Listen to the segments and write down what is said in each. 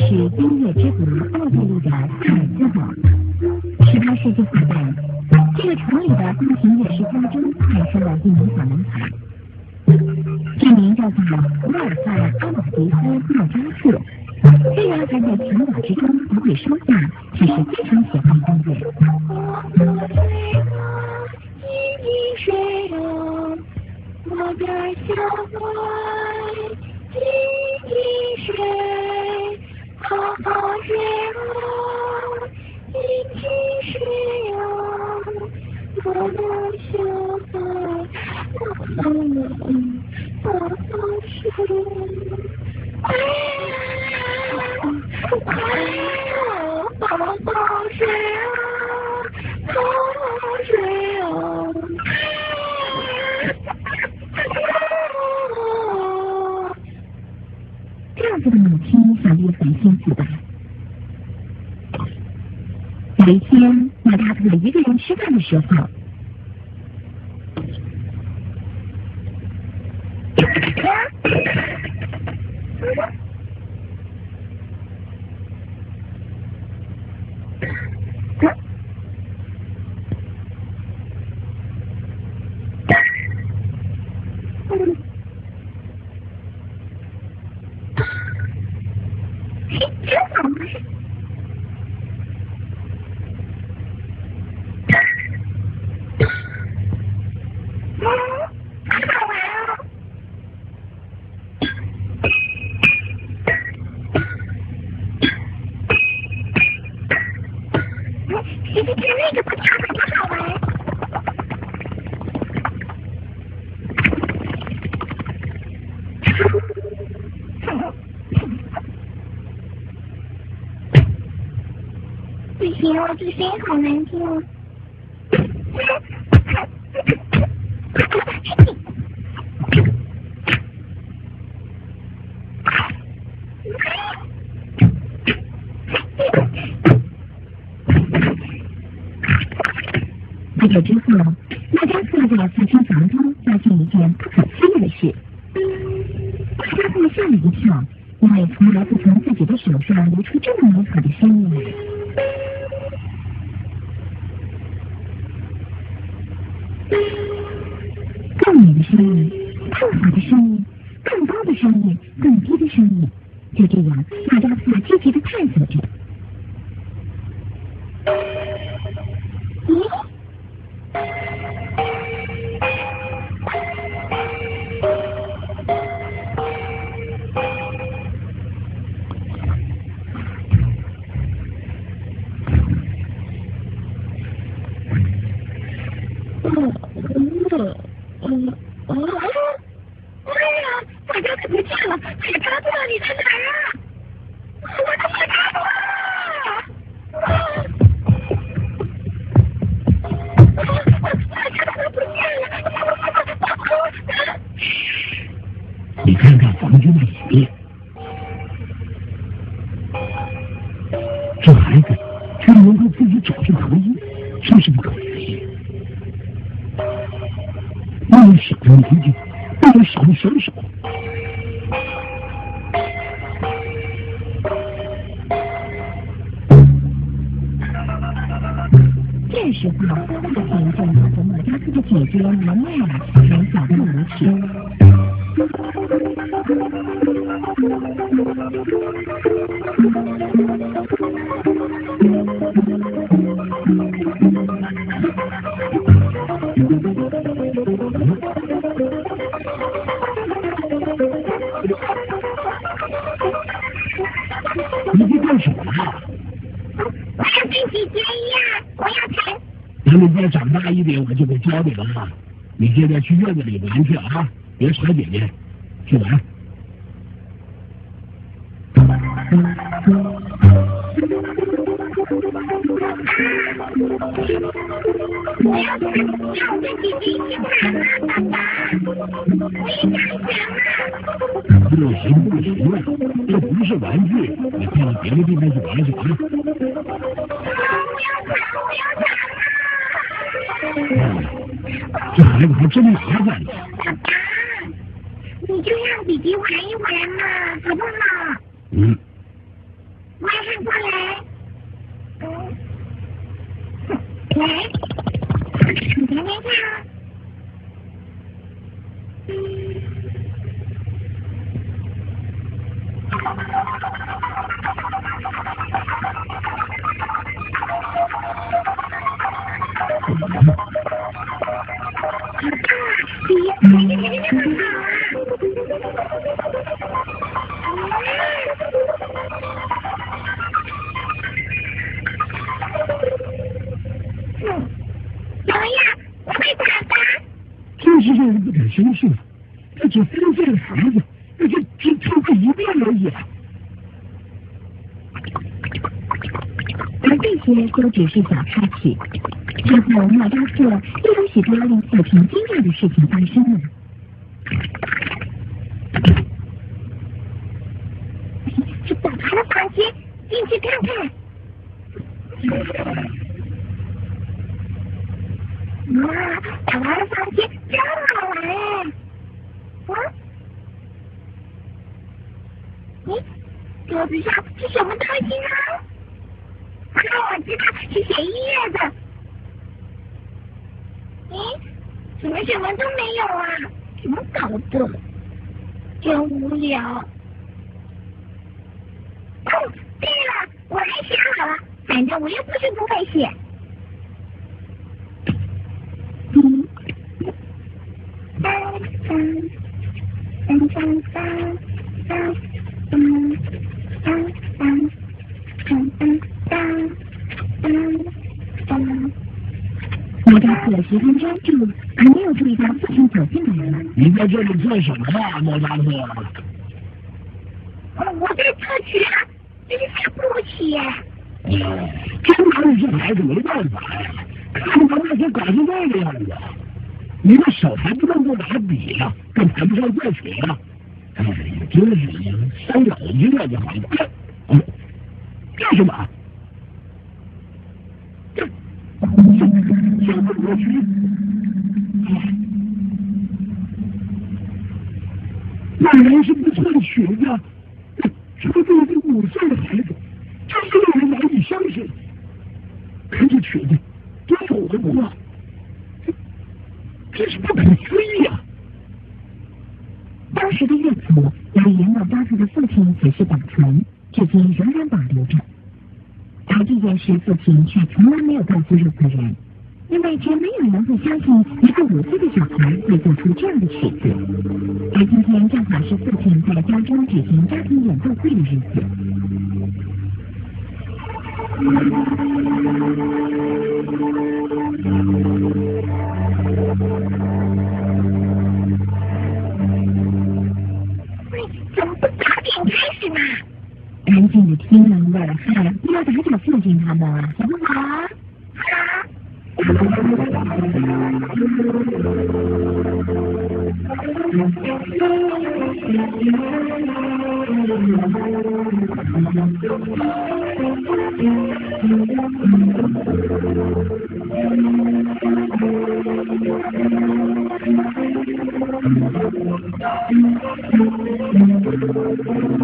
是音乐之国奥地利的海兹堡。十八世纪后半，这个城里的宫廷乐师家中诞生了一名小男孩，这名叫做沃尔范·阿马迪斯·莫扎特。虽然还在襁褓之中不会说话，却是非常喜欢音乐。我的小孩，静静睡，好好睡啊，静静睡啊，我的小孩，好好好好睡，哎呀，哎呀，好好睡啊，好好睡啊。这样子的母亲想必很幸福吧。有一天，马大特一个人吃饭的时候。这声音好难听哦！不久之后，大家坐在客厅房中，发现一件不可思议的事。大家都吓了一跳，因为从来不从自己的手上流出这么美好的声音。更远的声音，更好的声音，更高的声音，更低的声音，就这样，大家斯积极的探索着。咦？你看看房间里面。这孩子居然跟自己走进了这时候，他的眼睛和莫扎克的姐姐罗曼娜才走到门前。干什么呀？我要跟姐姐一样，我要成。等你再长大一点，我就给教你了。你现在去院子里玩去啊，别吵姐姐，去玩。不行不行，这不是玩具，你快到别的地方去玩去啊！这孩子还真麻烦呢。爸爸，你就让弟弟玩一玩嘛，好不好？嗯。马上过来。Okay. 是让人不敢相信，这只三岁的孩子，那就只唱过一遍而已。而这些都只是小插曲。之后，莫扎特又有许多令父亲惊讶的事情发生了。去宝他的房间，进去看看。哇，宝他的房间真好玩哎！啊？咦，桌子上是什么东西呢？啊，我知道，是写音乐的。咦，怎么什么都没有啊？怎么搞的？真无聊。哦，对了，我还想好了，反正我又不是不会写。莫扎特十分专注，还没有注意到父亲走进来了。你在这里做什么啊，莫扎特？我在测曲啊，这是下步棋。哦，真拿你这孩子没办法呀！看他那些搞成这个样子，你的手还不能够拿笔呀，更谈不上作曲了。哎呀，真是伤脑筋啊，这孩子。干什么？这。这么多曲，那人是不错的曲子，这么一个五岁的孩子，真是令人难以相信。看这曲子，多有文化，这是不可思议啊！当时的乐谱由严老巴特的父亲仔细保存，至今仍然保留着。而这件事，父亲却从来没有告诉任何人。因为绝没有人会相信一个五岁的小孩会做出这样的曲子，而今天正好是父亲在家中举行家庭演奏会的日子。喂，怎么不早点开始呢？安静的听人的是，第二怎么是要孝他们啊，不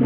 好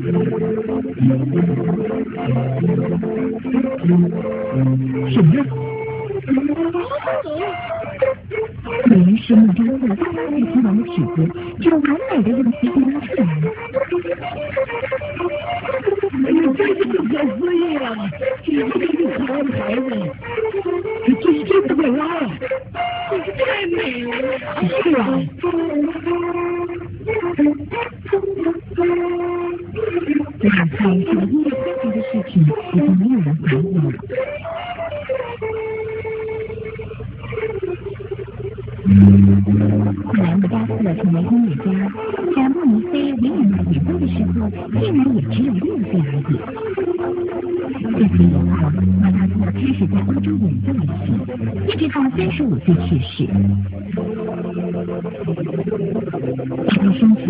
什么？原来是木雕的拉拉队吉祥的曲子，就完美的用皮筋拉出来了。你这是不可思议啊！你不就是可湾的孩子，你真真不可拉了，太美了！是啊。晚上，小丽发生的事情已经没有人管我了。后来，莫扎特成为音乐家，在慕尼黑维也纳演奏的时候，竟然也只有六岁而已。始在欧洲演奏流行，一直到三十五岁去世。在他生前，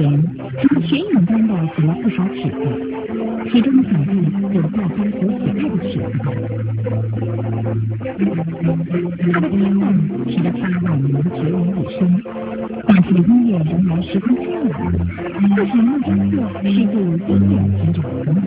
他学影般的写了不少曲子，其中几部有大家所喜爱的曲子。他的天分使得他晚年孑然一生，但他的音乐仍然十分漂亮。他写莫扎特是音乐寻找永远之子。